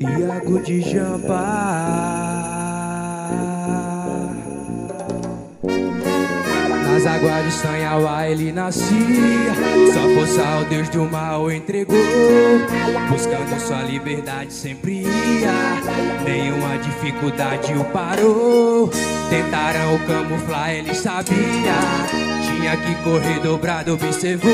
Iago de Jampa Nas águas de Sanhawa ele nascia. Sua força ao Deus do mal entregou. Buscando sua liberdade sempre ia. Nenhuma dificuldade o parou. Tentaram camuflar, ele sabia Tinha que correr dobrado, observou.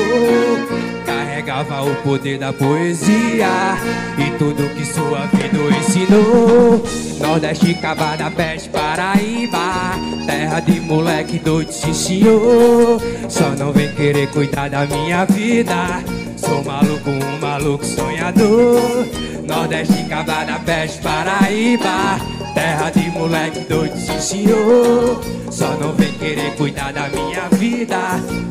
Carregava o poder da poesia E tudo que sua vida ensinou. Nordeste, Cabada, Peste, Paraíba Terra de moleque doido, sim senhor Só não vem querer cuidar da minha vida. Sou maluco, um maluco sonhador. Nordeste, Cabada, Peste, Paraíba Terra de moleque doido, sim senhor Só não vem querer cuidar da minha vida.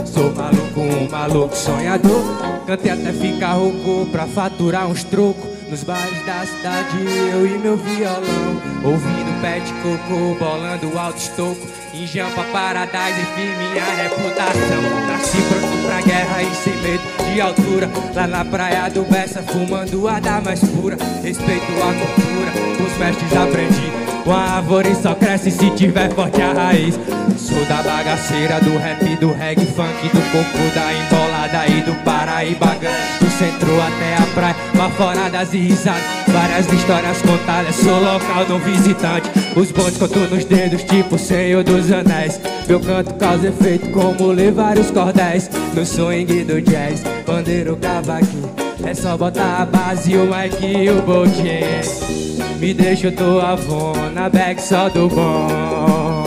Sou maluco, um maluco sonhador. Cantei até ficar rouco pra faturar uns trocos. Nos bares da cidade, eu e meu violão. Ouvindo pé de coco, bolando alto estoco. Em jampa, paradise, enfim, minha reputação. Nasci pronto pra guerra e sem medo de altura Lá na praia do Bessa, fumando a da mais pura. Respeito a cultura, os mestres aprendi Uma árvore só cresce se tiver forte a raiz. Sou da bagaceira, do rap, do reggae, funk Do corpo da embolada e do Paraíba Do centro até a praia, lá fora das risadas. Várias histórias contadas, sou local não visitante. Os bons conto nos dedos, tipo Senhor dos Anéis. Meu canto causa efeito como ler vários cordéis. No swing do jazz, bandeiro cavaquinho É só botar a base, o mic e o botinho Me deixa eu tô avô, na bag só do bom.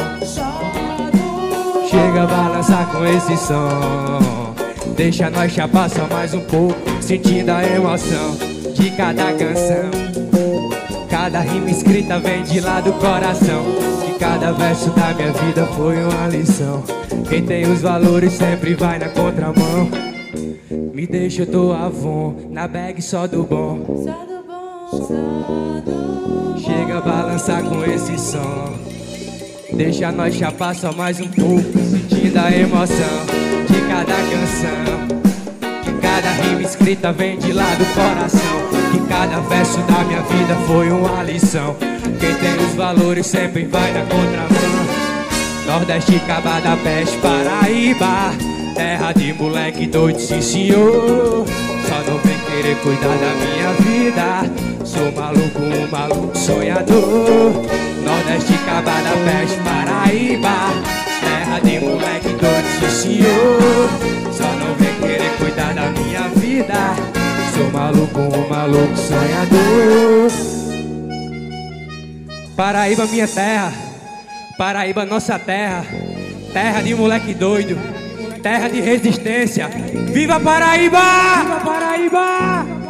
Chega a balançar com esse som. Deixa nós chapar só mais um pouco Sentindo a emoção de cada canção. Cada rima escrita vem de lá do coração. Que cada verso da minha vida foi uma lição. Quem tem os valores sempre vai na contramão Me deixa eu tô avon Na bag só do bom. Só do bom, só do Chega a balançar com esse som. Deixa nós chapar só mais um pouco Sentindo a emoção de cada canção. Que cada rima escrita vem de lá do coração. Que cada verso da minha vida foi uma lição. Quem tem os valores sempre vai na contramão. Nordeste, Cabada, Peste, Paraíba Terra de moleque doido, sim senhor. Só não vem querer cuidar da minha vida. Sou maluco, um maluco sonhador. Nordeste, Cabada, Peste, Paraíba. Terra de moleque doido, sim senhor. Só não vem querer cuidar da minha vida. Sou maluco, um maluco sonhador. Paraíba, minha terra. Paraíba, nossa terra. Terra de moleque doido Terra de resistência Viva Paraíba! Viva Paraíba!